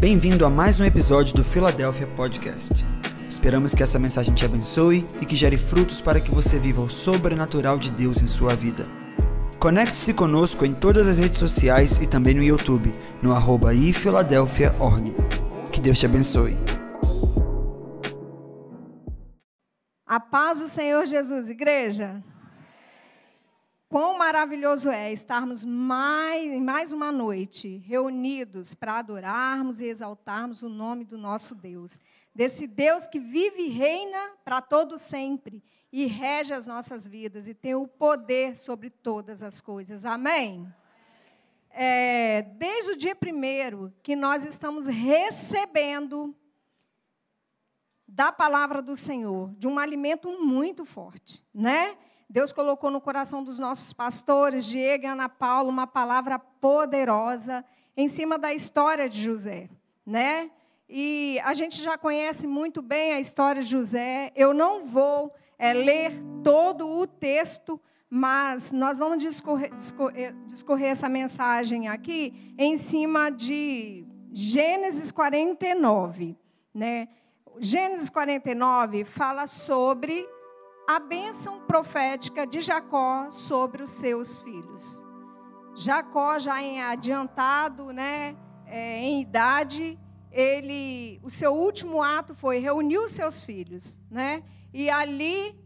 Bem-vindo a mais um episódio do Philadelphia Podcast. Esperamos que essa mensagem te abençoe e que gere frutos para que você viva o sobrenatural de Deus em sua vida. Conecte-se conosco em todas as redes sociais e também no YouTube, no arroba ifiladelphia.org. Que Deus te abençoe. A paz do Senhor Jesus, igreja. Quão maravilhoso é estarmos mais, mais uma noite reunidos para adorarmos e exaltarmos o nome do nosso Deus. Desse Deus que vive e reina para todo sempre e rege as nossas vidas e tem o poder sobre todas as coisas. Amém? É, desde o dia primeiro que nós estamos recebendo da palavra do Senhor, de um alimento muito forte, né? Deus colocou no coração dos nossos pastores, Diego e Ana Paula, uma palavra poderosa em cima da história de José, né? E a gente já conhece muito bem a história de José. Eu não vou é, ler todo o texto, mas nós vamos discorrer, discorrer, discorrer essa mensagem aqui em cima de Gênesis 49, né? Gênesis 49 fala sobre a bênção profética de Jacó sobre os seus filhos. Jacó, já em adiantado, né, é, em idade, ele, o seu último ato foi reunir os seus filhos, né, e ali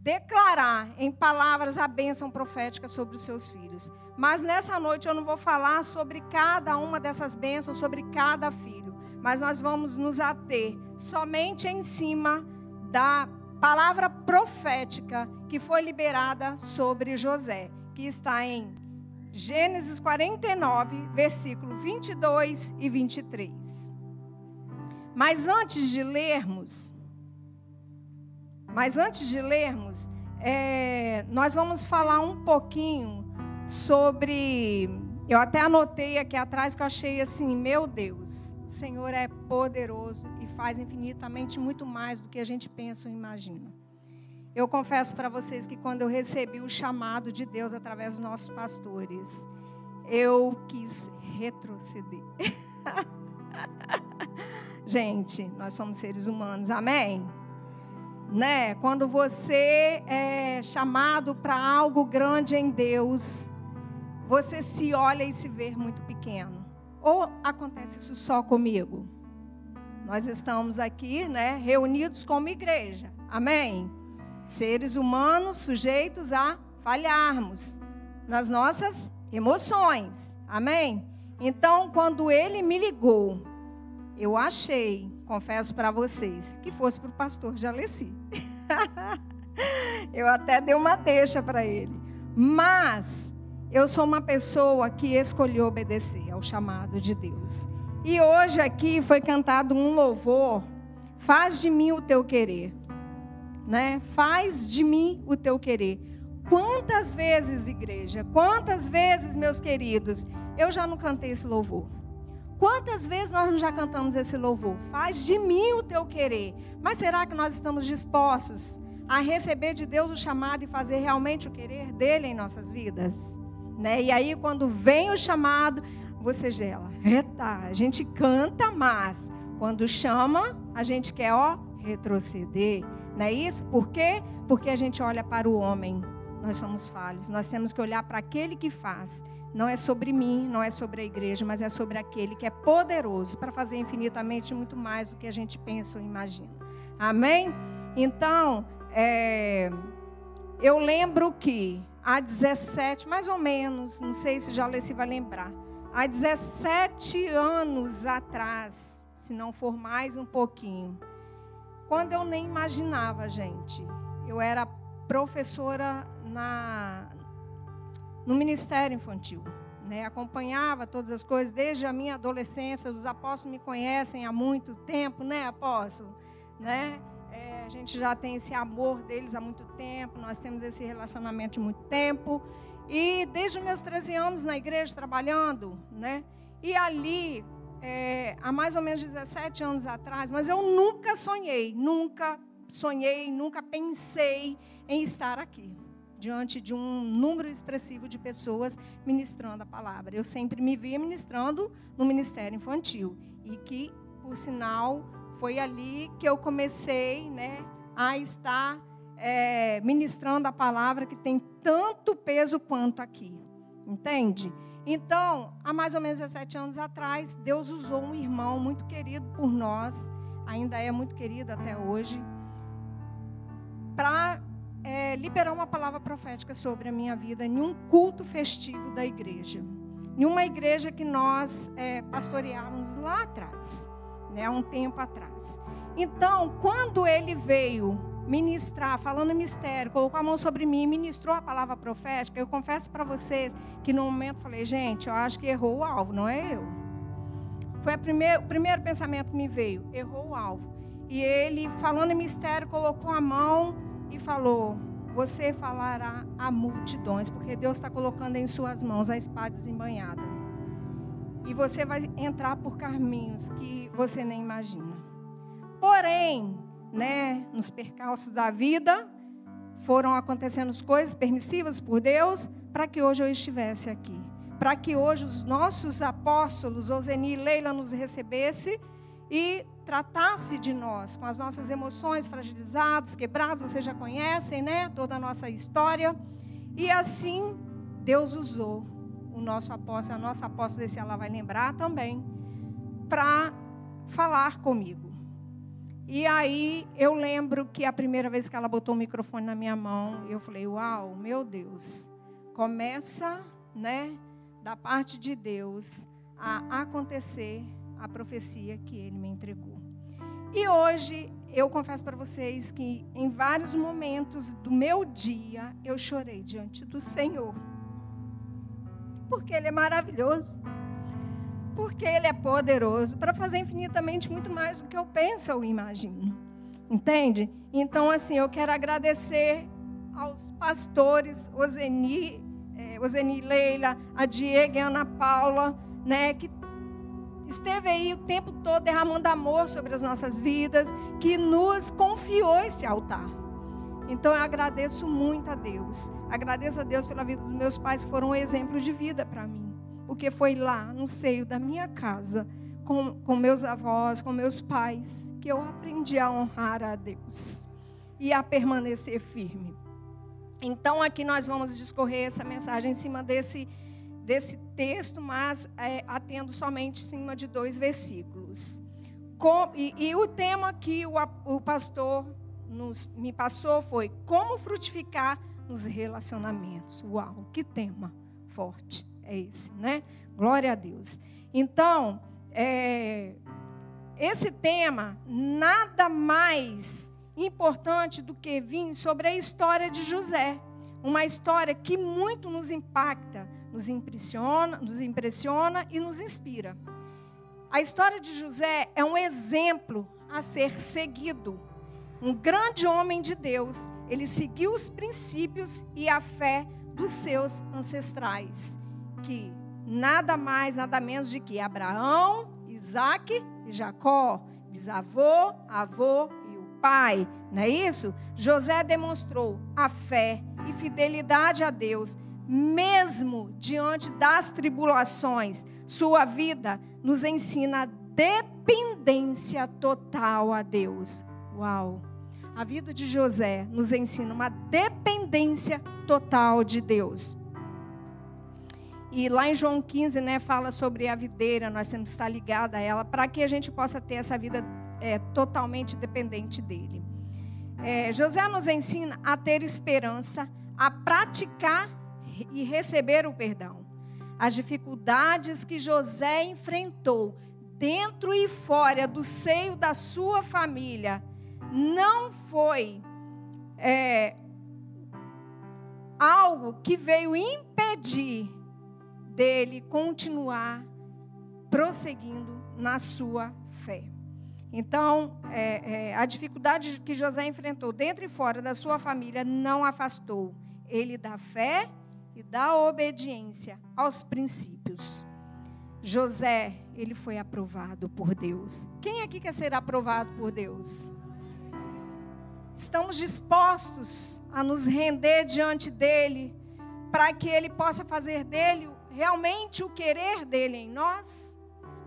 declarar em palavras a bênção profética sobre os seus filhos. Mas nessa noite eu não vou falar sobre cada uma dessas bênçãos, sobre cada filho, mas nós vamos nos ater somente em cima da palavra profética que foi liberada sobre José, que está em Gênesis 49, versículo 22 e 23. Mas antes de lermos, mas antes de lermos, é, nós vamos falar um pouquinho sobre. Eu até anotei aqui atrás que eu achei assim, meu Deus, o Senhor é poderoso faz infinitamente muito mais do que a gente pensa ou imagina. Eu confesso para vocês que quando eu recebi o chamado de Deus através dos nossos pastores, eu quis retroceder. gente, nós somos seres humanos, amém? Né? Quando você é chamado para algo grande em Deus, você se olha e se vê muito pequeno. Ou acontece isso só comigo? Nós estamos aqui, né, reunidos como igreja. Amém? Seres humanos sujeitos a falharmos nas nossas emoções. Amém? Então, quando ele me ligou, eu achei, confesso para vocês, que fosse para o pastor Jaleci. eu até dei uma deixa para ele. Mas eu sou uma pessoa que escolheu obedecer ao chamado de Deus. E hoje aqui foi cantado um louvor. Faz de mim o teu querer. Né? Faz de mim o teu querer. Quantas vezes, igreja, quantas vezes, meus queridos, eu já não cantei esse louvor? Quantas vezes nós já cantamos esse louvor? Faz de mim o teu querer. Mas será que nós estamos dispostos a receber de Deus o chamado e fazer realmente o querer dele em nossas vidas? Né? E aí, quando vem o chamado, você gela. Eita, a gente canta, mas quando chama, a gente quer, ó, retroceder. Não é isso? Por quê? Porque a gente olha para o homem. Nós somos falhos. Nós temos que olhar para aquele que faz. Não é sobre mim, não é sobre a igreja, mas é sobre aquele que é poderoso para fazer infinitamente muito mais do que a gente pensa ou imagina. Amém? Então, é, eu lembro que há 17, mais ou menos, não sei se já se vai lembrar, há 17 anos atrás, se não for mais um pouquinho, quando eu nem imaginava, gente, eu era professora na, no Ministério Infantil. Né? Acompanhava todas as coisas desde a minha adolescência. Os apóstolos me conhecem há muito tempo, né, apóstolo? Né? a gente já tem esse amor deles há muito tempo, nós temos esse relacionamento de muito tempo. E desde os meus 13 anos na igreja trabalhando, né? E ali, é, há mais ou menos 17 anos atrás, mas eu nunca sonhei, nunca sonhei, nunca pensei em estar aqui diante de um número expressivo de pessoas ministrando a palavra. Eu sempre me via ministrando no ministério infantil e que, por sinal, foi ali que eu comecei, né, a estar é, ministrando a palavra que tem tanto peso quanto aqui, entende? Então, há mais ou menos 17 anos atrás, Deus usou um irmão muito querido por nós, ainda é muito querido até hoje, para é, liberar uma palavra profética sobre a minha vida em um culto festivo da igreja. Em uma igreja que nós é, pastoreávamos lá atrás, né, há um tempo atrás. Então, quando ele veio ministrar, falando mistério, colocou a mão sobre mim, ministrou a palavra profética, eu confesso para vocês que no momento falei, gente, eu acho que errou o alvo, não é eu. Foi o primeiro pensamento que me veio, errou o alvo. E ele, falando mistério, colocou a mão e falou: Você falará a multidões, porque Deus está colocando em suas mãos a espada desembanhada. E você vai entrar por caminhos que você nem imagina. Porém, né, nos percalços da vida, foram acontecendo coisas permissivas por Deus para que hoje eu estivesse aqui. Para que hoje os nossos apóstolos, Oseni e Leila, nos recebesse e tratasse de nós com as nossas emoções fragilizadas, quebradas, vocês já conhecem, né? Toda a nossa história. E assim Deus usou o nosso apóstolo, a nossa apóstola, esse ela vai lembrar também, para falar comigo. E aí eu lembro que a primeira vez que ela botou o microfone na minha mão, eu falei: "Uau, meu Deus. Começa, né, da parte de Deus a acontecer a profecia que ele me entregou". E hoje eu confesso para vocês que em vários momentos do meu dia eu chorei diante do Senhor. Porque ele é maravilhoso porque Ele é poderoso para fazer infinitamente muito mais do que eu penso ou imagino. Entende? Então, assim, eu quero agradecer aos pastores, Ozeni, é, Ozeni Leila, a Diego e a Ana Paula, né, que esteve aí o tempo todo derramando amor sobre as nossas vidas, que nos confiou esse altar. Então eu agradeço muito a Deus. Agradeço a Deus pela vida dos meus pais, que foram um exemplo de vida para mim porque foi lá no seio da minha casa, com, com meus avós, com meus pais, que eu aprendi a honrar a Deus e a permanecer firme. Então, aqui nós vamos discorrer essa mensagem em cima desse, desse texto, mas é, atendo somente em cima de dois versículos. Com, e, e, o tema que o, o pastor nos, me passou foi como frutificar nos relacionamentos. Uau, que tema forte é esse, né? Glória a Deus. Então, é, esse tema nada mais importante do que vir sobre a história de José, uma história que muito nos impacta, nos impressiona, nos impressiona e nos inspira. A história de José é um exemplo a ser seguido. Um grande homem de Deus, ele seguiu os princípios e a fé dos seus ancestrais que nada mais, nada menos de que Abraão, Isaac e Jacó, bisavô, avô e o pai, não é isso? José demonstrou a fé e fidelidade a Deus, mesmo diante das tribulações. Sua vida nos ensina dependência total a Deus. Uau! A vida de José nos ensina uma dependência total de Deus. E lá em João 15, né, fala sobre a videira, nós temos que estar ligada a ela, para que a gente possa ter essa vida é, totalmente dependente dele. É, José nos ensina a ter esperança, a praticar e receber o perdão. As dificuldades que José enfrentou dentro e fora do seio da sua família não foi é, algo que veio impedir dele continuar prosseguindo na sua fé. Então, é, é, a dificuldade que José enfrentou dentro e fora da sua família não afastou ele da fé e da obediência aos princípios. José, ele foi aprovado por Deus. Quem aqui quer ser aprovado por Deus? estamos dispostos a nos render diante dele, para que ele possa fazer dele realmente o querer dele em nós,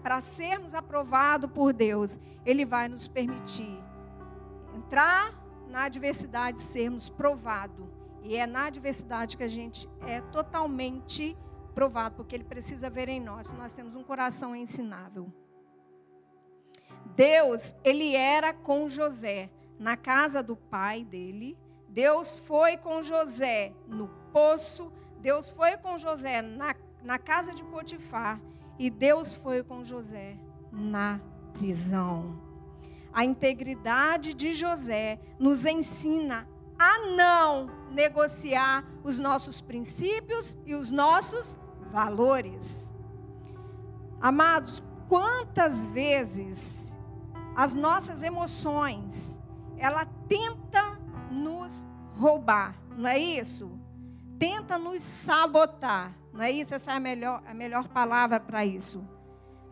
para sermos aprovados por Deus, ele vai nos permitir entrar na adversidade, sermos provados. E é na adversidade que a gente é totalmente provado, porque ele precisa ver em nós, nós temos um coração ensinável. Deus, ele era com José na casa do pai dele. Deus foi com José no poço. Deus foi com José na, na casa de Potifar. E Deus foi com José na prisão. A integridade de José nos ensina a não negociar os nossos princípios e os nossos valores. Amados, quantas vezes as nossas emoções, ela tenta nos roubar, não é isso? Tenta nos sabotar, não é isso? Essa é a melhor, a melhor palavra para isso.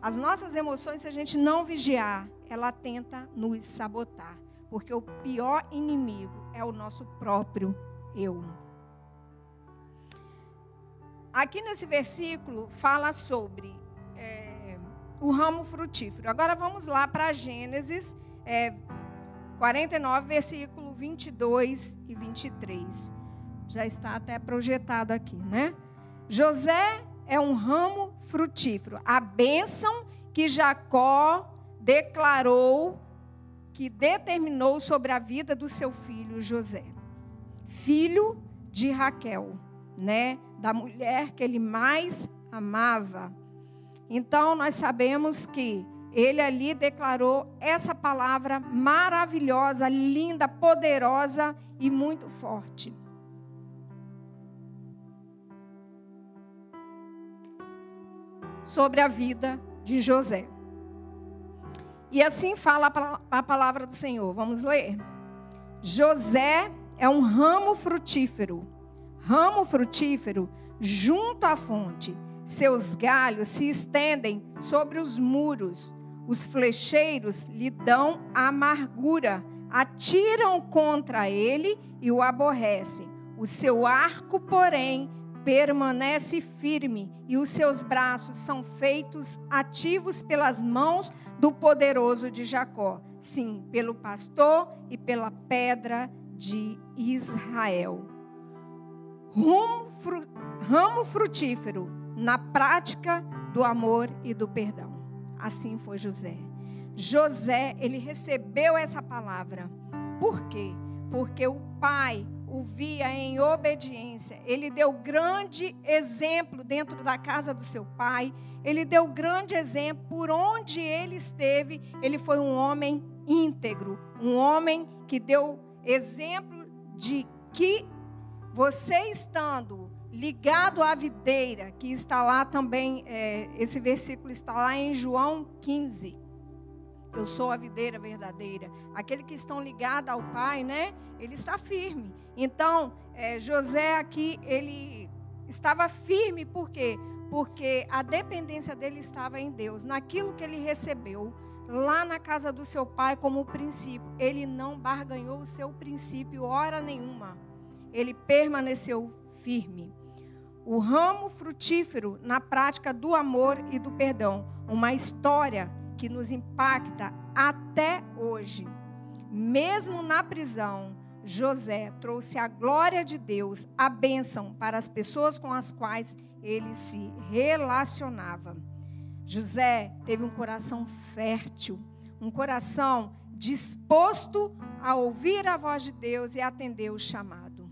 As nossas emoções, se a gente não vigiar, ela tenta nos sabotar, porque o pior inimigo é o nosso próprio eu. Aqui nesse versículo fala sobre o ramo frutífero. Agora vamos lá para Gênesis é, 49, versículo 22 e 23. Já está até projetado aqui, né? José é um ramo frutífero. A bênção que Jacó declarou, que determinou sobre a vida do seu filho José. Filho de Raquel, né? Da mulher que ele mais amava. Então, nós sabemos que ele ali declarou essa palavra maravilhosa, linda, poderosa e muito forte. Sobre a vida de José. E assim fala a palavra do Senhor. Vamos ler. José é um ramo frutífero. Ramo frutífero junto à fonte seus galhos se estendem sobre os muros. Os flecheiros lhe dão amargura, atiram contra ele e o aborrecem. O seu arco, porém, permanece firme e os seus braços são feitos ativos pelas mãos do poderoso de Jacó. Sim, pelo pastor e pela pedra de Israel. ramo frutífero na prática do amor e do perdão. Assim foi José. José, ele recebeu essa palavra. Por quê? Porque o pai o via em obediência. Ele deu grande exemplo dentro da casa do seu pai. Ele deu grande exemplo por onde ele esteve. Ele foi um homem íntegro, um homem que deu exemplo de que você estando ligado à videira, que está lá também, é, esse versículo está lá em João 15. Eu sou a videira verdadeira. Aquele que estão ligados ao Pai, né? Ele está firme. Então, é, José aqui, ele estava firme, por quê? Porque a dependência dele estava em Deus, naquilo que ele recebeu lá na casa do seu pai como princípio. Ele não barganhou o seu princípio hora nenhuma. Ele permaneceu firme o ramo frutífero na prática do amor e do perdão. Uma história que nos impacta até hoje. Mesmo na prisão, José trouxe a glória de Deus, a bênção para as pessoas com as quais ele se relacionava. José teve um coração fértil, um coração disposto a ouvir a voz de Deus e atender o chamado.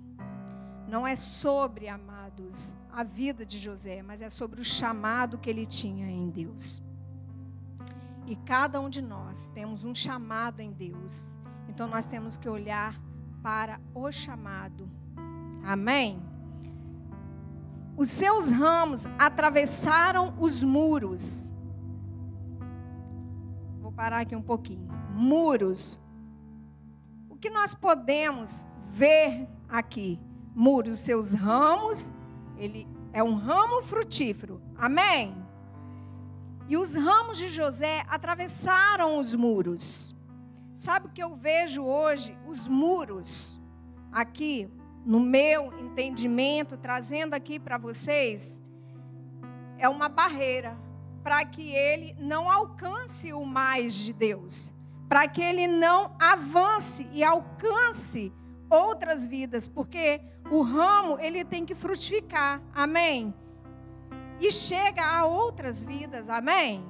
Não é sobre, amados, a vida de José, mas é sobre o chamado que ele tinha em Deus. E cada um de nós temos um chamado em Deus. Então nós temos que olhar para o chamado. Amém? Os seus ramos atravessaram os muros. Vou parar aqui um pouquinho. Muros. O que nós podemos ver aqui? Muros, seus ramos ele é um ramo frutífero. Amém? E os ramos de José atravessaram os muros. Sabe o que eu vejo hoje? Os muros aqui, no meu entendimento, trazendo aqui para vocês, é uma barreira para que ele não alcance o mais de Deus, para que ele não avance e alcance outras vidas, porque o ramo ele tem que frutificar. Amém. E chega a outras vidas. Amém.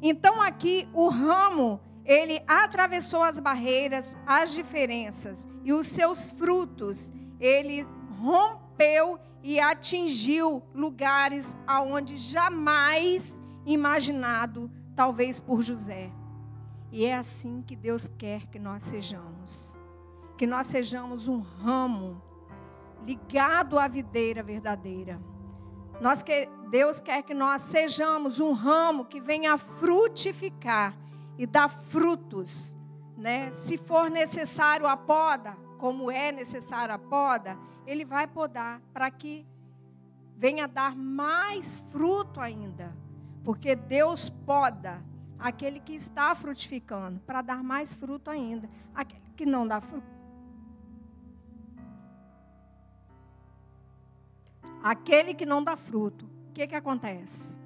Então aqui o ramo ele atravessou as barreiras, as diferenças e os seus frutos, ele rompeu e atingiu lugares aonde jamais imaginado, talvez por José. E é assim que Deus quer que nós sejamos. Que nós sejamos um ramo ligado à videira verdadeira. Nós que, Deus quer que nós sejamos um ramo que venha frutificar e dar frutos, né? Se for necessário a poda, como é necessário a poda, ele vai podar para que venha dar mais fruto ainda. Porque Deus poda aquele que está frutificando para dar mais fruto ainda. Aquele que não dá fruto. Aquele que não dá fruto, o que, que acontece?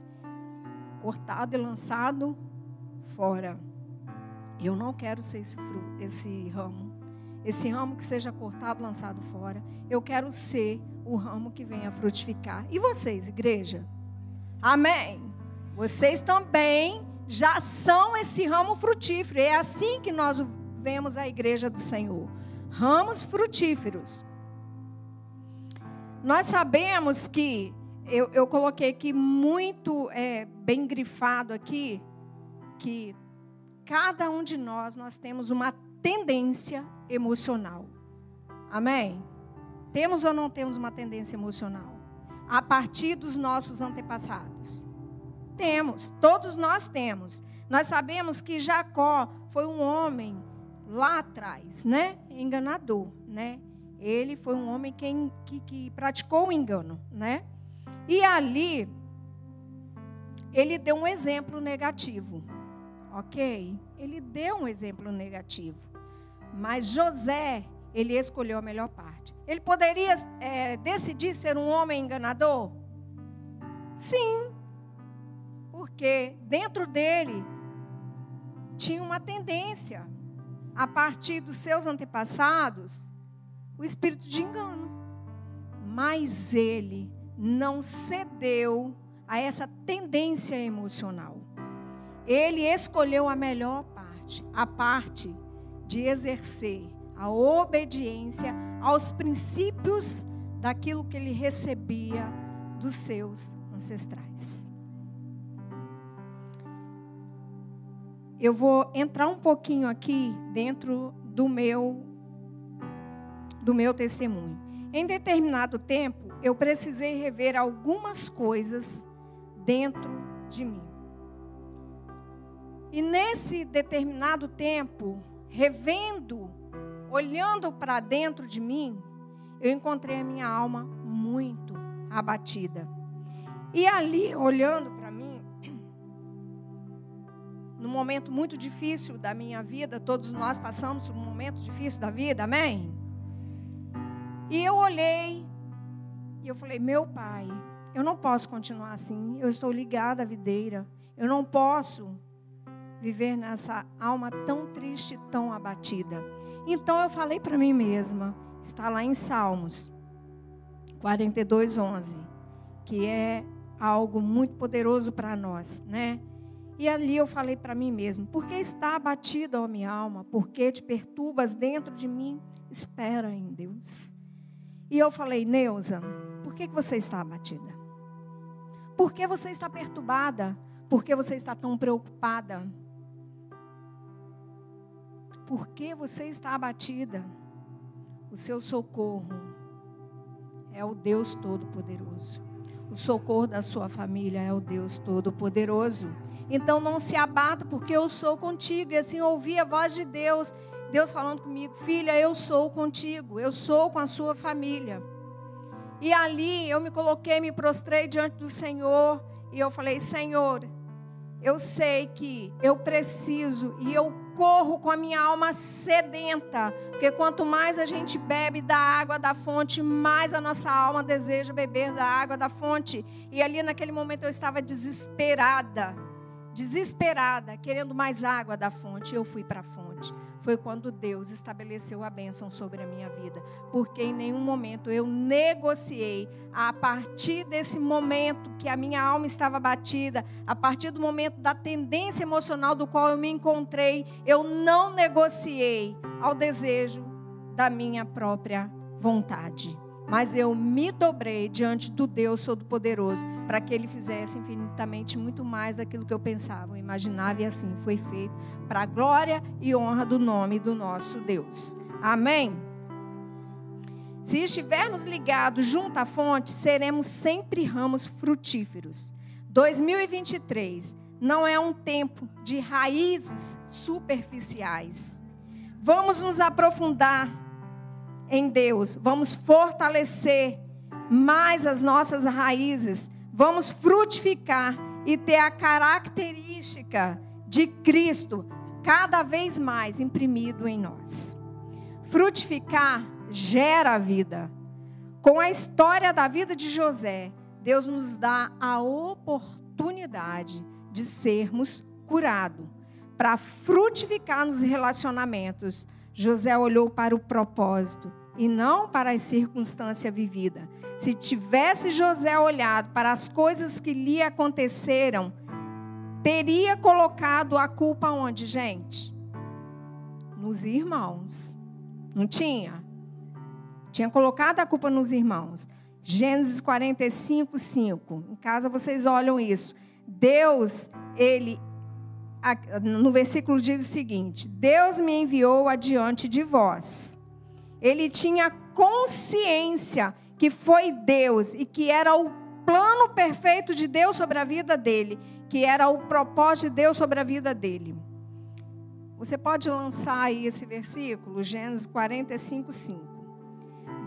Cortado e lançado fora. Eu não quero ser esse, fruto, esse ramo. Esse ramo que seja cortado, lançado fora. Eu quero ser o ramo que venha frutificar. E vocês, igreja? Amém. Vocês também já são esse ramo frutífero. É assim que nós vemos a igreja do Senhor. Ramos frutíferos. Nós sabemos que, eu, eu coloquei aqui muito é, bem grifado aqui, que cada um de nós, nós temos uma tendência emocional. Amém? Temos ou não temos uma tendência emocional? A partir dos nossos antepassados. Temos, todos nós temos. Nós sabemos que Jacó foi um homem lá atrás, né? Enganador, né? Ele foi um homem que, que, que praticou o engano, né? E ali, ele deu um exemplo negativo ok? Ele deu um exemplo negativo. Mas José, ele escolheu a melhor parte. Ele poderia é, decidir ser um homem enganador? Sim, porque dentro dele tinha uma tendência, a partir dos seus antepassados, o espírito de engano. Mas ele não cedeu a essa tendência emocional ele escolheu a melhor parte, a parte de exercer a obediência aos princípios daquilo que ele recebia dos seus ancestrais. Eu vou entrar um pouquinho aqui dentro do meu do meu testemunho. Em determinado tempo, eu precisei rever algumas coisas dentro de mim. E nesse determinado tempo, revendo, olhando para dentro de mim, eu encontrei a minha alma muito abatida. E ali, olhando para mim, num momento muito difícil da minha vida, todos nós passamos por um momento difícil da vida, amém? E eu olhei e eu falei: Meu pai, eu não posso continuar assim, eu estou ligada à videira, eu não posso viver nessa alma tão triste, tão abatida. Então eu falei para mim mesma, está lá em Salmos 42, 11, que é algo muito poderoso para nós, né? E ali eu falei para mim mesmo: por que está abatida a minha alma? Por que te perturbas dentro de mim? Espera em Deus. E eu falei: Neuza, por que você está abatida? Por que você está perturbada? Por que você está tão preocupada? Por que você está abatida? O seu socorro é o Deus Todo-Poderoso. O socorro da sua família é o Deus Todo-Poderoso. Então não se abata, porque eu sou contigo. E assim ouvi a voz de Deus, Deus falando comigo: Filha, eu sou contigo, eu sou com a sua família. E ali eu me coloquei, me prostrei diante do Senhor e eu falei: Senhor, eu sei que eu preciso e eu corro com a minha alma sedenta, porque quanto mais a gente bebe da água da fonte, mais a nossa alma deseja beber da água da fonte. E ali naquele momento eu estava desesperada, desesperada, querendo mais água da fonte. Eu fui para a fonte foi quando Deus estabeleceu a bênção sobre a minha vida. Porque em nenhum momento eu negociei. A partir desse momento que a minha alma estava batida, a partir do momento da tendência emocional do qual eu me encontrei, eu não negociei ao desejo da minha própria vontade mas eu me dobrei diante do Deus Todo-Poderoso para que Ele fizesse infinitamente muito mais daquilo que eu pensava, imaginava e assim foi feito para a glória e honra do nome do nosso Deus. Amém? Se estivermos ligados junto à fonte, seremos sempre ramos frutíferos. 2023 não é um tempo de raízes superficiais. Vamos nos aprofundar em Deus, vamos fortalecer mais as nossas raízes, vamos frutificar e ter a característica de Cristo cada vez mais imprimido em nós. Frutificar gera vida. Com a história da vida de José, Deus nos dá a oportunidade de sermos curados. Para frutificar nos relacionamentos, José olhou para o propósito e não para a circunstância vivida. Se tivesse José olhado para as coisas que lhe aconteceram, teria colocado a culpa onde, gente? Nos irmãos. Não tinha? Tinha colocado a culpa nos irmãos. Gênesis 45, 5. Em casa vocês olham isso. Deus, ele, no versículo diz o seguinte: Deus me enviou adiante de vós ele tinha consciência que foi Deus e que era o plano perfeito de Deus sobre a vida dele, que era o propósito de Deus sobre a vida dele. Você pode lançar aí esse versículo, Gênesis 45, 5.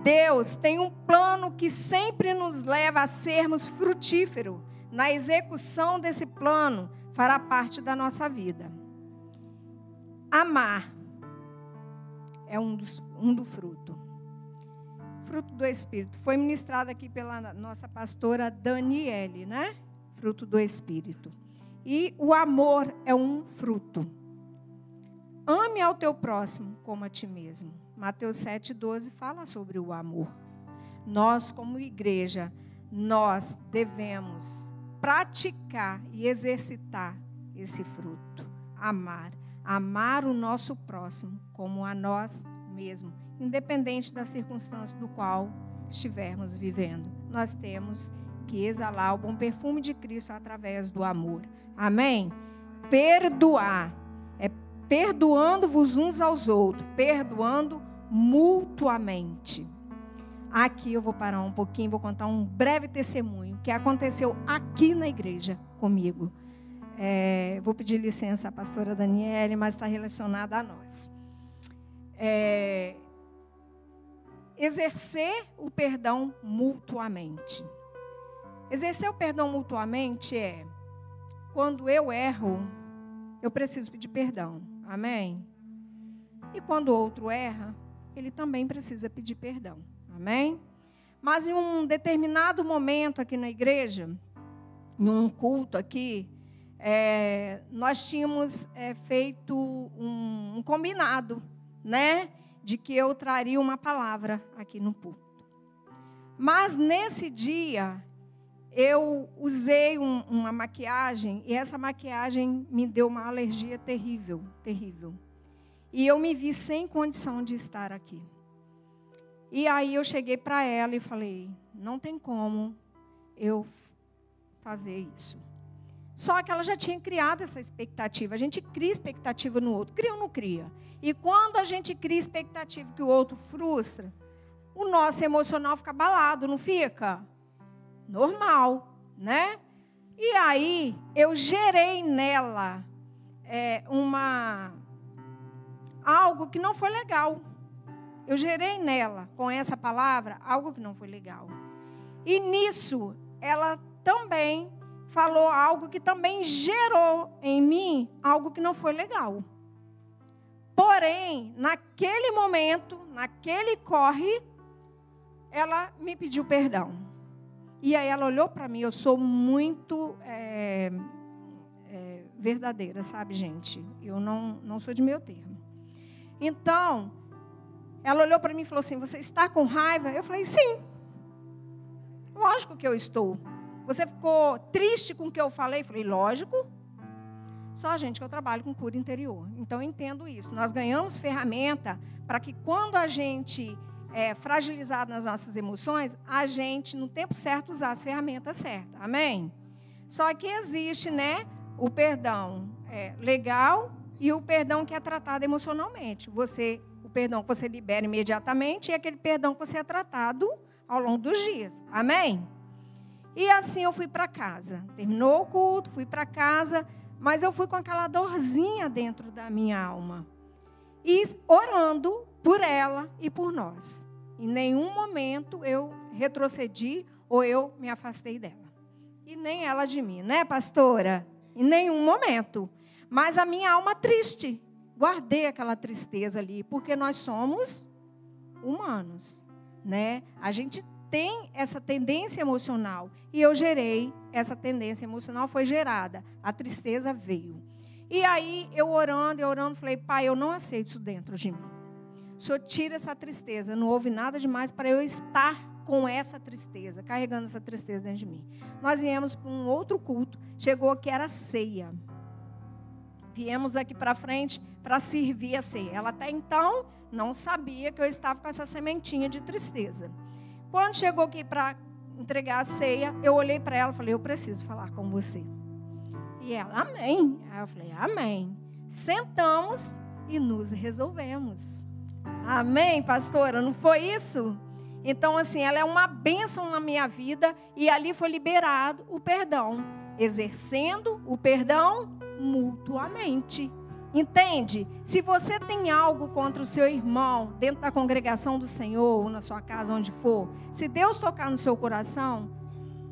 Deus tem um plano que sempre nos leva a sermos frutíferos. Na execução desse plano, fará parte da nossa vida. Amar é um, dos, um do fruto. Fruto do Espírito. Foi ministrado aqui pela nossa pastora Daniele, né? Fruto do Espírito. E o amor é um fruto. Ame ao teu próximo como a ti mesmo. Mateus 7,12 fala sobre o amor. Nós, como igreja, nós devemos praticar e exercitar esse fruto. Amar amar o nosso próximo como a nós mesmos, independente da circunstância do qual estivermos vivendo. Nós temos que exalar o bom perfume de Cristo através do amor. Amém? Perdoar é perdoando-vos uns aos outros, perdoando mutuamente. Aqui eu vou parar um pouquinho, vou contar um breve testemunho que aconteceu aqui na igreja comigo. É, vou pedir licença à pastora Daniele, mas está relacionada a nós. É, exercer o perdão mutuamente. Exercer o perdão mutuamente é quando eu erro, eu preciso pedir perdão. Amém? E quando o outro erra, ele também precisa pedir perdão. Amém? Mas em um determinado momento aqui na igreja, em um culto aqui, é, nós tínhamos é, feito um, um, combinado, né? De que eu traria uma palavra aqui no púlpito. Mas nesse dia, eu usei um, uma maquiagem e essa maquiagem me deu uma alergia terrível, terrível. E eu me vi sem condição de estar aqui. E aí eu cheguei para ela e falei: não tem como eu fazer isso. Só que ela já tinha criado essa expectativa. A gente cria expectativa no outro. Cria ou não cria? E quando a gente cria expectativa que o outro frustra, o nosso emocional fica abalado, não fica? Normal, né? E aí eu gerei nela é, uma algo que não foi legal. Eu gerei nela com essa palavra algo que não foi legal. E nisso ela também falou algo que também gerou em mim algo que não foi legal. Porém, naquele momento, naquele corre, ela me pediu perdão. E aí ela olhou para mim, eu sou muito é, é, verdadeira, sabe, gente? Eu não, não sou de meu termo. Então, ela olhou para mim e falou assim: Você está com raiva? Eu falei: Sim. Lógico que eu estou. Você ficou triste com o que eu falei? Eu falei: Lógico. Só, gente, que eu trabalho com cura interior. Então, eu entendo isso. Nós ganhamos ferramenta para que quando a gente é fragilizado nas nossas emoções, a gente, no tempo certo, usar as ferramentas certas. Amém? Só que existe, né, o perdão é, legal e o perdão que é tratado emocionalmente. Você, perdão que você libera imediatamente e aquele perdão que você é tratado ao longo dos dias. Amém? E assim eu fui para casa. Terminou o culto, fui para casa, mas eu fui com aquela dorzinha dentro da minha alma. E orando por ela e por nós. Em nenhum momento eu retrocedi ou eu me afastei dela. E nem ela de mim, né, pastora? Em nenhum momento. Mas a minha alma triste. Guardei aquela tristeza ali, porque nós somos humanos, né? A gente tem essa tendência emocional e eu gerei essa tendência emocional foi gerada. A tristeza veio. E aí eu orando, e orando, falei: "Pai, eu não aceito isso dentro de mim. O Senhor tira essa tristeza. Não houve nada demais para eu estar com essa tristeza, carregando essa tristeza dentro de mim. Nós viemos para um outro culto, chegou que era ceia. Viemos aqui para frente para servir a ceia. Ela até então não sabia que eu estava com essa sementinha de tristeza. Quando chegou aqui para entregar a ceia, eu olhei para ela e falei: Eu preciso falar com você. E ela, Amém. Aí eu falei: Amém. Sentamos e nos resolvemos. Amém, pastora? Não foi isso? Então, assim, ela é uma bênção na minha vida e ali foi liberado o perdão, exercendo o perdão mutuamente. Entende? Se você tem algo contra o seu irmão dentro da congregação do Senhor, ou na sua casa, onde for, se Deus tocar no seu coração,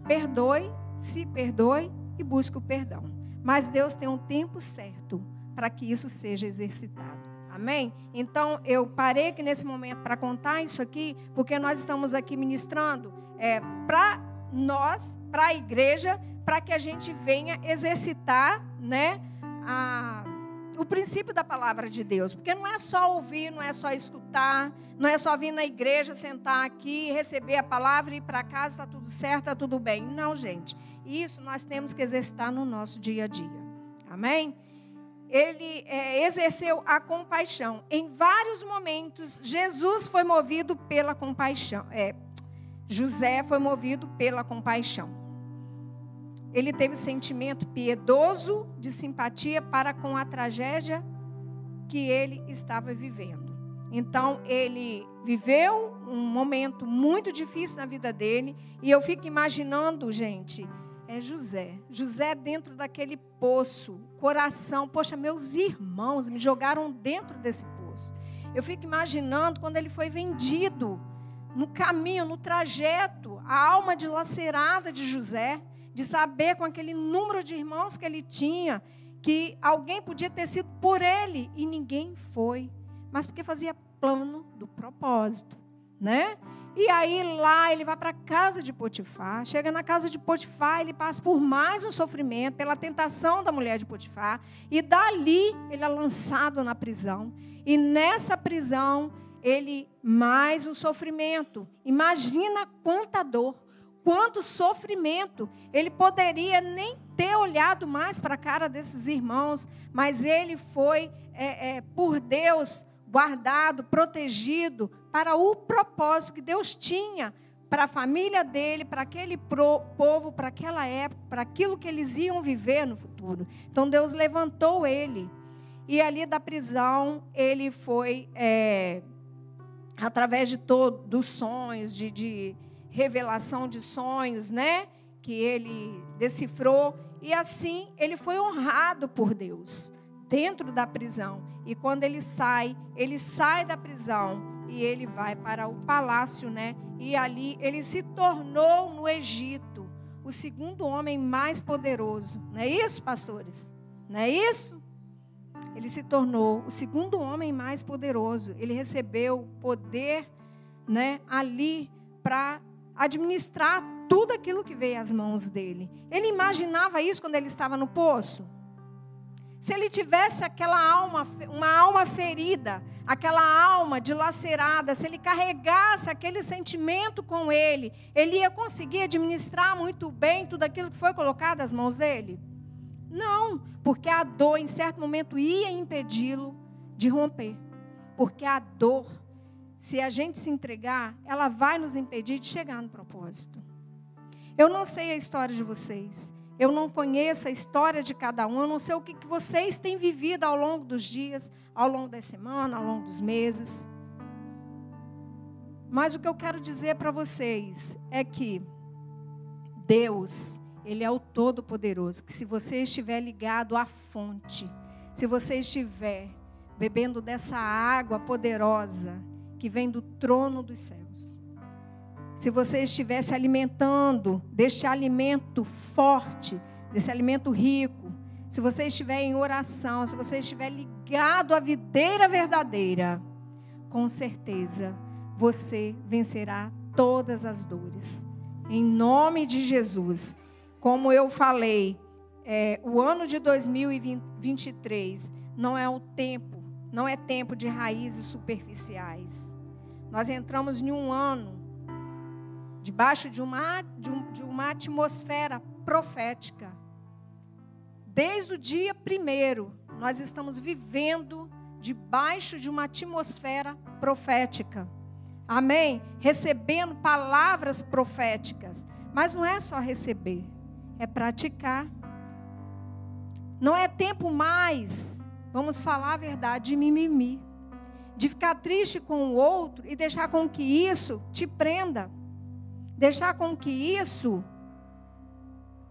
perdoe, se perdoe e busque o perdão. Mas Deus tem um tempo certo para que isso seja exercitado. Amém? Então, eu parei aqui nesse momento para contar isso aqui, porque nós estamos aqui ministrando é, para nós, para a igreja, para que a gente venha exercitar né, a, o princípio da palavra de Deus. Porque não é só ouvir, não é só escutar, não é só vir na igreja, sentar aqui, receber a palavra e ir para casa, está tudo certo, está tudo bem. Não, gente. Isso nós temos que exercitar no nosso dia a dia. Amém? ele é, exerceu a compaixão. Em vários momentos, Jesus foi movido pela compaixão. É, José foi movido pela compaixão. Ele teve sentimento piedoso de simpatia para com a tragédia que ele estava vivendo. Então, ele viveu um momento muito difícil na vida dele, e eu fico imaginando, gente, é José. José dentro daquele poço, coração. Poxa, meus irmãos me jogaram dentro desse poço. Eu fico imaginando quando ele foi vendido, no caminho, no trajeto, a alma dilacerada de José, de saber com aquele número de irmãos que ele tinha, que alguém podia ter sido por ele e ninguém foi, mas porque fazia plano do propósito, né? E aí lá ele vai para a casa de Potifar. Chega na casa de Potifar, ele passa por mais um sofrimento, pela tentação da mulher de Potifar. E dali ele é lançado na prisão. E nessa prisão, ele mais um sofrimento. Imagina quanta dor, quanto sofrimento. Ele poderia nem ter olhado mais para a cara desses irmãos, mas ele foi, é, é, por Deus, guardado, protegido para o propósito que Deus tinha para a família dele, para aquele povo, para aquela época, para aquilo que eles iam viver no futuro. Então Deus levantou ele. E ali da prisão, ele foi, é, através de todos dos sonhos, de, de revelação de sonhos, né? Que ele decifrou. E assim ele foi honrado por Deus dentro da prisão. E quando ele sai, ele sai da prisão e ele vai para o palácio, né? E ali ele se tornou no Egito o segundo homem mais poderoso. Não é isso, pastores? Não é isso? Ele se tornou o segundo homem mais poderoso. Ele recebeu poder, né, ali para administrar tudo aquilo que veio às mãos dele. Ele imaginava isso quando ele estava no poço? Se ele tivesse aquela alma, uma alma ferida, aquela alma dilacerada, se ele carregasse aquele sentimento com ele, ele ia conseguir administrar muito bem tudo aquilo que foi colocado às mãos dele? Não, porque a dor em certo momento ia impedi-lo de romper. Porque a dor, se a gente se entregar, ela vai nos impedir de chegar no propósito. Eu não sei a história de vocês, eu não conheço a história de cada um, eu não sei o que, vocês têm vivido ao longo dos dias, ao longo da semana, ao longo dos meses. Mas o que eu quero dizer para vocês é que Deus, Ele é o Todo-Poderoso. Que se você estiver ligado à fonte, se você estiver bebendo dessa água poderosa que vem do trono dos céus, se você estiver se alimentando deste alimento forte, desse alimento rico, se você estiver em oração, se você estiver ligado à videira verdadeira, com certeza você vencerá todas as dores. Em nome de Jesus. Como eu falei, é, o ano de 2023 não é o tempo, não é tempo de raízes superficiais. Nós entramos em um ano debaixo de uma, de, um, de uma atmosfera profética. Desde o dia primeiro, nós estamos vivendo debaixo de uma atmosfera profética. Amém? Recebendo palavras proféticas. Mas não é só receber, é praticar. Não é tempo mais, vamos falar a verdade, de mimimi. De ficar triste com o outro e deixar com que isso te prenda deixar com que isso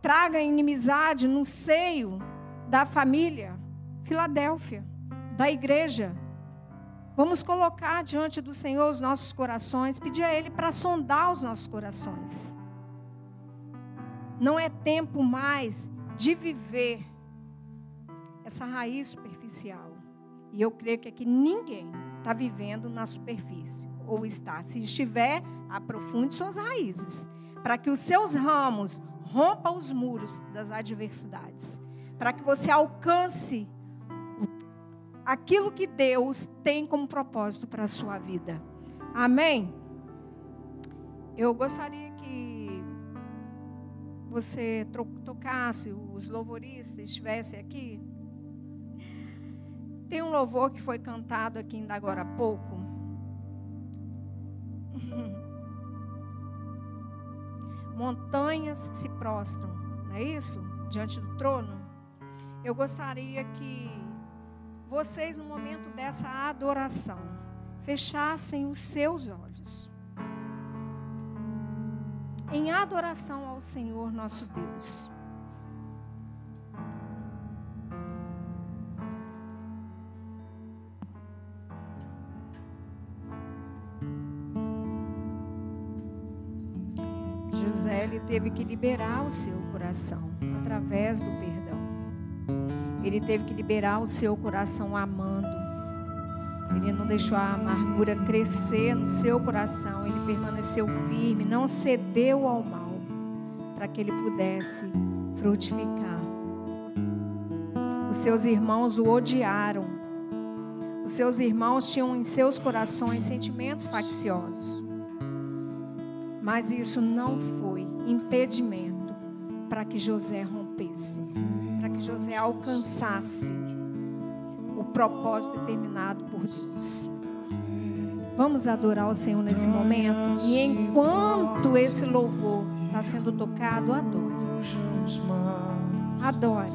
traga inimizade no seio da família Filadélfia, da igreja. Vamos colocar diante do Senhor os nossos corações, pedir a Ele para sondar os nossos corações. Não é tempo mais de viver essa raiz superficial. E eu creio que aqui ninguém está vivendo na superfície. Ou está. Se estiver, aprofunde suas raízes, para que os seus ramos rompam os muros das adversidades, para que você alcance aquilo que Deus tem como propósito para a sua vida. Amém? Eu gostaria que você tocasse, os louvoristas estivessem aqui. Tem um louvor que foi cantado aqui ainda agora há pouco. montanhas se prostram, não é isso? Diante do trono. Eu gostaria que vocês, no momento dessa adoração, fechassem os seus olhos. Em adoração ao Senhor nosso Deus. Teve que liberar o seu coração através do perdão. Ele teve que liberar o seu coração amando. Ele não deixou a amargura crescer no seu coração. Ele permaneceu firme, não cedeu ao mal, para que ele pudesse frutificar. Os seus irmãos o odiaram. Os seus irmãos tinham em seus corações sentimentos facciosos. Mas isso não foi impedimento para que José rompesse, para que José alcançasse o propósito determinado por Deus. Vamos adorar o Senhor nesse momento. E enquanto esse louvor está sendo tocado, adore. Adore.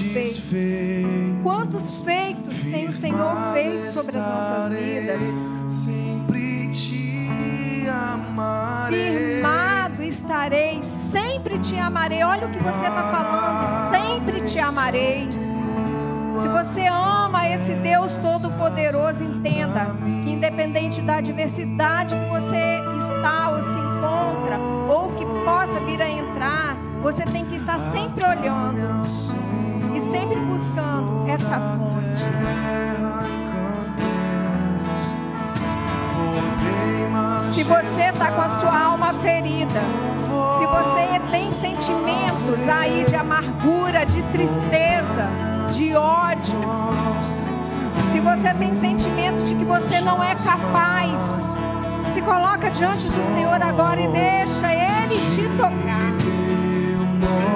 Grandes feitos. Quantos feitos tem o Senhor feito sobre as nossas vidas? Sempre te amarei. Firmado estarei, sempre te amarei. Olha o que você está falando. Sempre te amarei. Se você ama esse Deus Todo-Poderoso, entenda que, independente da adversidade que você está ou se encontra, ou que possa vir a entrar, você tem que estar sempre olhando sempre buscando essa fonte. Se você está com a sua alma ferida, se você tem sentimentos aí de amargura, de tristeza, de ódio, se você tem sentimento de que você não é capaz, se coloca diante do Senhor agora e deixa Ele te tocar.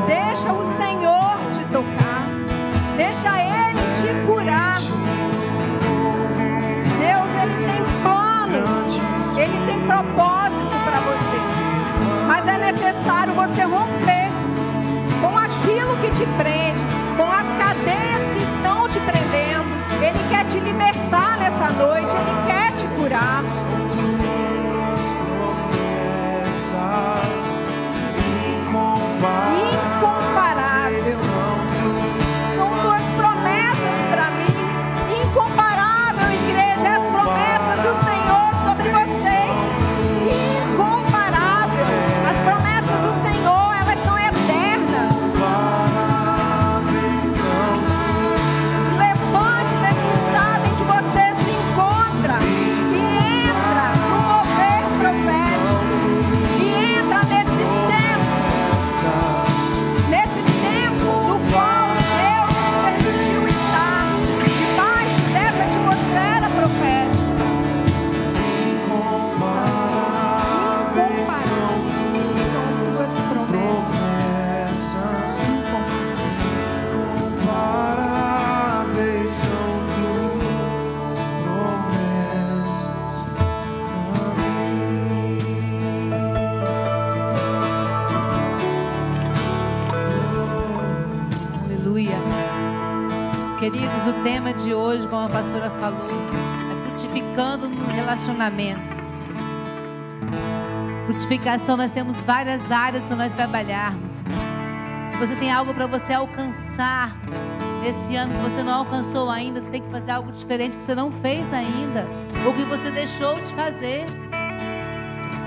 Deixa o Senhor te tocar. Deixa Ele te curar. Deus, Ele tem planos. Ele tem propósito para você. Mas é necessário você romper com aquilo que te prende, com as cadeias que estão te prendendo. Ele quer te libertar nessa noite, Ele quer te curar. Queridos, relacionamentos. Frutificação, nós temos várias áreas para nós trabalharmos. Se você tem algo para você alcançar nesse ano que você não alcançou ainda, você tem que fazer algo diferente que você não fez ainda, ou que você deixou de fazer.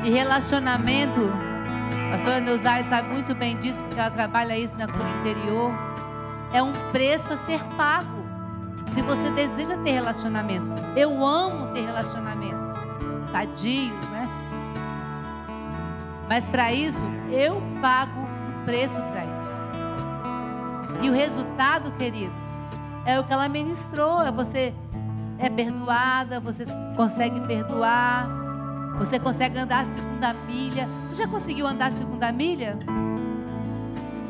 E relacionamento, a pastora Neuzaire sabe muito bem disso, porque ela trabalha isso na cura interior é um preço a ser pago. Se você deseja ter relacionamento, eu amo ter relacionamentos sadios, né? Mas para isso, eu pago um preço para isso. E o resultado, querido, é o que ela ministrou. É você é perdoada, você consegue perdoar, você consegue andar a segunda milha. Você já conseguiu andar a segunda milha?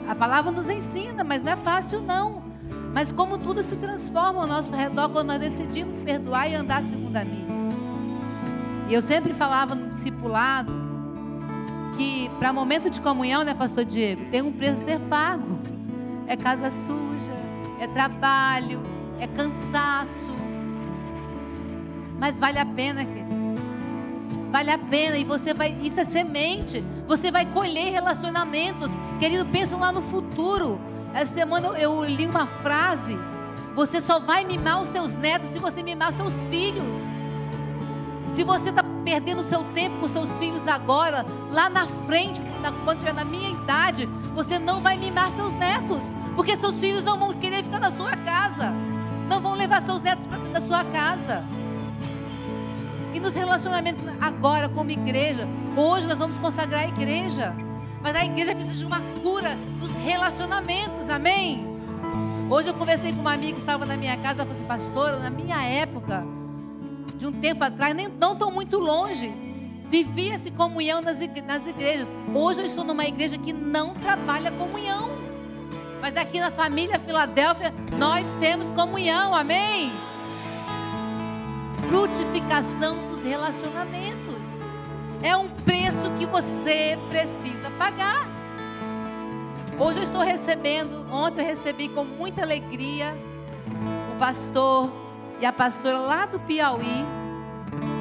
A palavra nos ensina, mas não é fácil não. Mas como tudo se transforma ao nosso redor quando nós decidimos perdoar e andar a segunda milha. E eu sempre falava no discipulado que para momento de comunhão, né, pastor Diego, tem um preço a ser pago. É casa suja, é trabalho, é cansaço. Mas vale a pena, querido. Vale a pena e você vai, isso é semente. Você vai colher relacionamentos. Querido, pensa lá no futuro. Essa semana eu li uma frase: Você só vai mimar os seus netos se você mimar os seus filhos. Se você está perdendo seu tempo com seus filhos agora, lá na frente, quando estiver na minha idade, você não vai mimar seus netos, porque seus filhos não vão querer ficar na sua casa, não vão levar seus netos para dentro da sua casa. E nos relacionamentos agora como igreja, hoje nós vamos consagrar a igreja. Mas a igreja precisa de uma cura dos relacionamentos, amém? Hoje eu conversei com uma amiga que estava na minha casa, ela falou assim, pastora, na minha época, de um tempo atrás, nem não tão muito longe, vivia-se comunhão nas, nas igrejas. Hoje eu estou numa igreja que não trabalha comunhão. Mas aqui na família Filadélfia, nós temos comunhão, amém? frutificação dos relacionamentos. É um preço que você precisa pagar. Hoje eu estou recebendo, ontem eu recebi com muita alegria o pastor e a pastora lá do Piauí,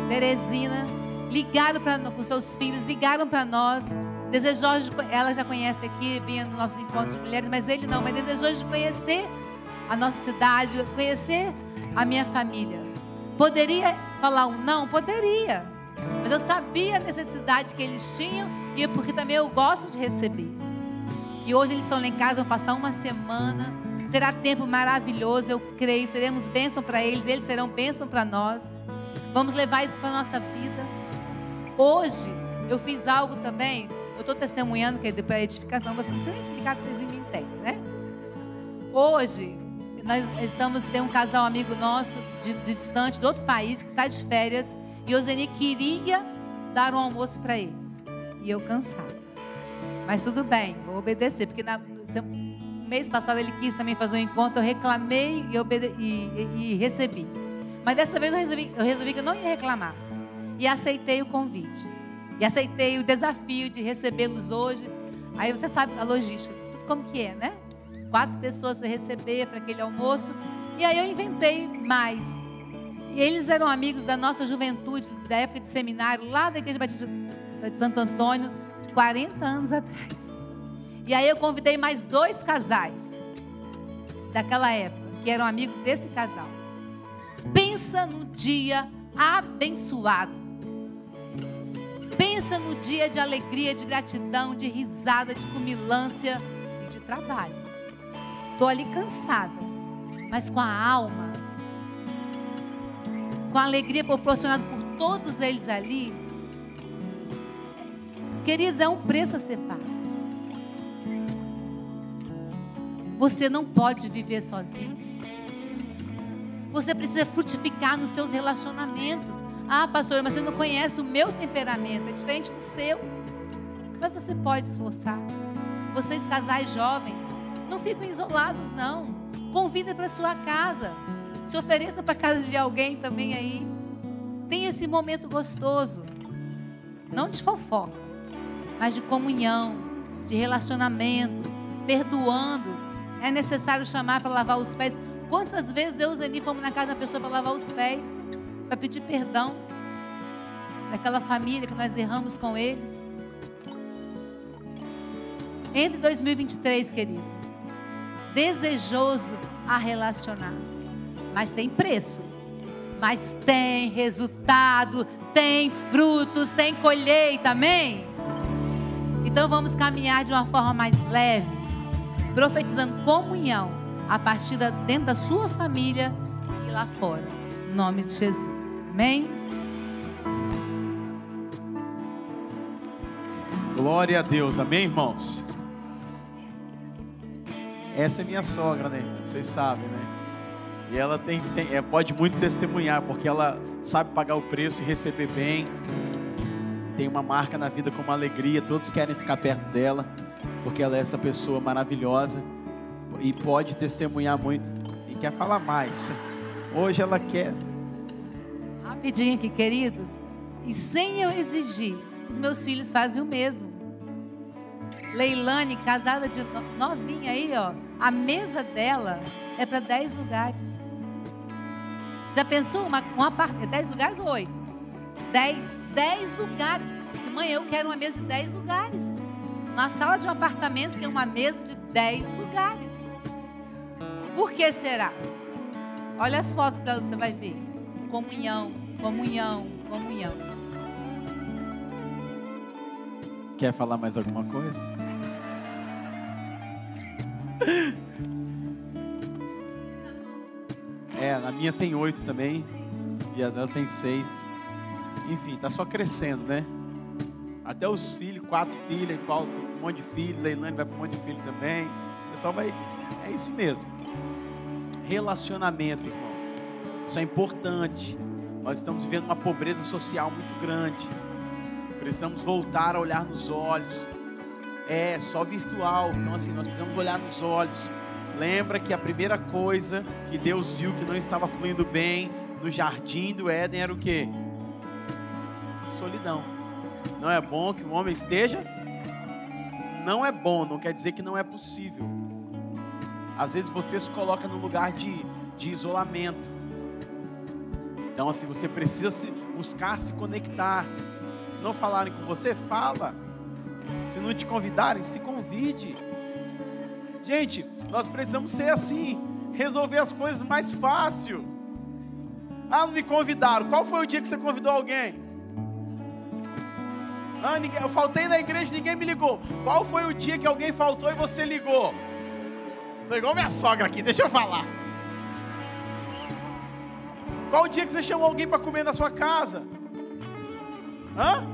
Teresina, ligaram para com seus filhos, ligaram para nós desejoso de, ela já conhece aqui, vinha no nosso encontro de mulheres, mas ele não, mas desejoso de conhecer a nossa cidade, conhecer a minha família. Poderia falar um não? Poderia. Mas eu sabia a necessidade que eles tinham e porque também eu gosto de receber. E hoje eles estão lá em casa, vão passar uma semana. Será tempo maravilhoso, eu creio. Seremos bênção para eles, eles serão bênção para nós. Vamos levar isso para a nossa vida. Hoje eu fiz algo também. Eu estou testemunhando que é para edificação. Você não precisa explicar que vocês me entendem, né? Hoje nós estamos tem um casal amigo nosso de, de distante do outro país que está de férias e o Zeni queria dar um almoço para eles. E eu cansada. Mas tudo bem, vou obedecer, porque na, mês passado ele quis também fazer um encontro, eu reclamei e, obede, e, e, e recebi. Mas dessa vez eu resolvi, eu resolvi que eu não ia reclamar. E aceitei o convite. E aceitei o desafio de recebê-los hoje. Aí você sabe a logística, tudo como que é, né? Quatro pessoas você receber para aquele almoço. E aí eu inventei mais. E eles eram amigos da nossa juventude, da época de seminário, lá da Igreja Batista de Santo Antônio, de 40 anos atrás. E aí eu convidei mais dois casais daquela época, que eram amigos desse casal. Pensa no dia abençoado. Pensa no dia de alegria, de gratidão, de risada, de cumilância e de trabalho. Estou ali cansada, mas com a alma, com a alegria proporcionada por todos eles ali. Queridos, é um preço a ser pago. Você não pode viver sozinho. Você precisa frutificar nos seus relacionamentos. Ah, pastor, mas você não conhece o meu temperamento, é diferente do seu. Mas você pode esforçar. Vocês, casais jovens, não ficam isolados, não. Convida para sua casa. Se ofereça para casa de alguém também aí. Tenha esse momento gostoso. Não de fofoca, mas de comunhão, de relacionamento, perdoando. É necessário chamar para lavar os pés. Quantas vezes eu e Zeni fomos na casa da pessoa para lavar os pés, para pedir perdão daquela família que nós erramos com eles? Entre 2023, querido, desejoso a relacionar, mas tem preço, mas tem resultado, tem frutos, tem colheita, amém? Então vamos caminhar de uma forma mais leve, profetizando comunhão a partir da, dentro da sua família e lá fora. Em nome de Jesus. Amém? Glória a Deus. Amém, irmãos? Essa é minha sogra, né? Vocês sabem, né? E ela tem, tem é, pode muito testemunhar, porque ela sabe pagar o preço e receber bem. Tem uma marca na vida com uma alegria. Todos querem ficar perto dela, porque ela é essa pessoa maravilhosa e pode testemunhar muito e quer falar mais. Hoje ela quer. Rapidinho aqui, queridos. E sem eu exigir, os meus filhos fazem o mesmo. Leilane, casada de novinha aí, ó. A mesa dela é para 10 lugares. Já pensou uma, uma parte? 10 lugares ou 8? 10. 10 lugares. Disse, mãe, eu quero uma mesa de 10 lugares. Na sala de um apartamento tem uma mesa de 10 lugares. Por que será? Olha as fotos dela, você vai ver. Comunhão, comunhão, comunhão. Quer falar mais alguma coisa? a minha tem oito também. E a dela tem seis. Enfim, tá só crescendo, né? Até os filhos, quatro filhos, Paulo um monte de filho, Leilane vai para um monte de filho também. O pessoal vai. É isso mesmo. Relacionamento, irmão. Isso é importante. Nós estamos vivendo uma pobreza social muito grande. Precisamos voltar a olhar nos olhos. É só virtual. Então, assim, nós precisamos olhar nos olhos. Lembra que a primeira coisa que Deus viu que não estava fluindo bem no jardim do Éden era o que? Solidão. Não é bom que o homem esteja? Não é bom, não quer dizer que não é possível. Às vezes você se coloca num lugar de, de isolamento. Então, assim, você precisa se, buscar se conectar. Se não falarem com você, fala. Se não te convidarem, se convide. Gente, nós precisamos ser assim, resolver as coisas mais fácil. Ah, não me convidaram. Qual foi o dia que você convidou alguém? Ah, ninguém, eu faltei na igreja, ninguém me ligou. Qual foi o dia que alguém faltou e você ligou? Estou igual minha sogra aqui, deixa eu falar. Qual o dia que você chamou alguém para comer na sua casa? Hã?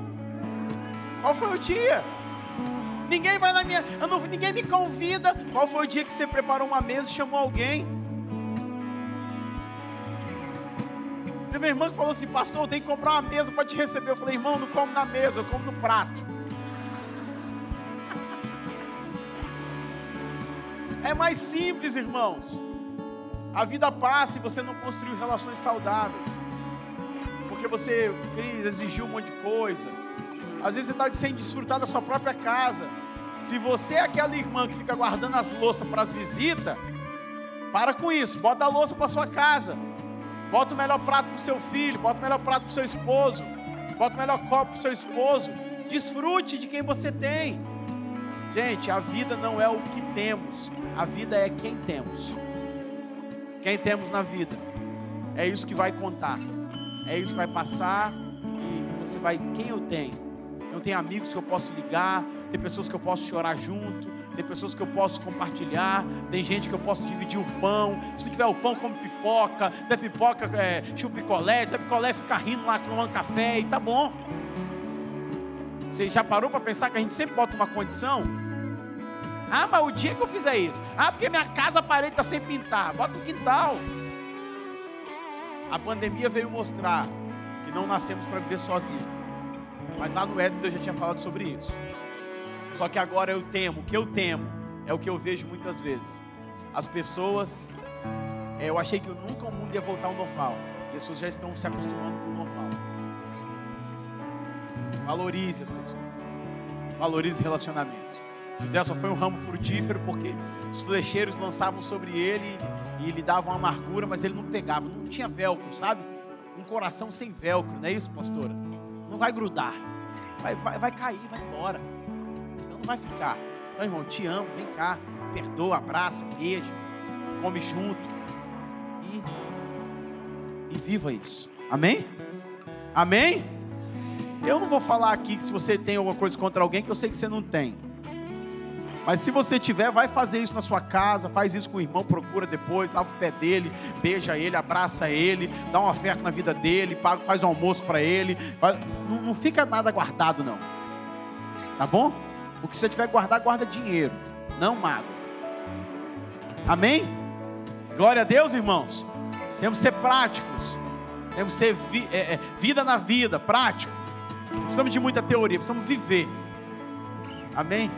Qual foi o dia? Ninguém vai na minha. Não, ninguém me convida. Qual foi o dia que você preparou uma mesa e chamou alguém? Teve uma irmã que falou assim, pastor, eu tenho que comprar uma mesa para te receber. Eu falei, irmão, não como na mesa, eu como no prato. É mais simples, irmãos. A vida passa e você não construiu relações saudáveis. Porque você quis exigir um monte de coisa. Às vezes você está sem desfrutar da sua própria casa. Se você é aquela irmã que fica guardando as louças para as visitas, para com isso, bota a louça para sua casa. Bota o melhor prato para seu filho, bota o melhor prato para seu esposo, bota o melhor copo para seu esposo. Desfrute de quem você tem. Gente, a vida não é o que temos, a vida é quem temos. Quem temos na vida. É isso que vai contar. É isso que vai passar e você vai, quem eu tenho? Eu tenho amigos que eu posso ligar, tem pessoas que eu posso chorar junto, tem pessoas que eu posso compartilhar, tem gente que eu posso dividir o pão. Se tiver o pão, come pipoca, se tiver pipoca, é, chupa picolé, se tiver picolé, fica rindo lá tomando café e tá bom. Você já parou para pensar que a gente sempre bota uma condição? Ah, mas o dia que eu fizer isso, ah, porque minha casa a parede está sem pintar, bota o quintal. A pandemia veio mostrar que não nascemos para viver sozinhos. Mas lá no Éden Deus já tinha falado sobre isso. Só que agora eu temo, o que eu temo é o que eu vejo muitas vezes. As pessoas, é, eu achei que nunca o mundo ia voltar ao normal. E as pessoas já estão se acostumando com o normal. Valorize as pessoas. Valorize relacionamentos. José só foi um ramo frutífero porque os flecheiros lançavam sobre ele e, lhe davam amargura, mas ele não pegava, não tinha velcro, sabe? Um coração sem velcro, não é isso, pastora? Não vai grudar vai, vai, vai cair, vai embora. Então não vai ficar. Então, irmão, te amo, vem cá, perdoa, abraça, beija, come junto. E, e viva isso. Amém? Amém? Eu não vou falar aqui que se você tem alguma coisa contra alguém que eu sei que você não tem. Mas se você tiver, vai fazer isso na sua casa, faz isso com o irmão, procura depois, lava o pé dele, beija ele, abraça ele, dá uma oferta na vida dele, faz um almoço para ele. Faz... Não, não fica nada guardado, não. Tá bom? O que você tiver guardar, guarda dinheiro, não mágoa. Amém? Glória a Deus, irmãos. Temos que ser práticos. Temos que ser vi, é, é, vida na vida, prático. Não precisamos de muita teoria, precisamos viver. Amém?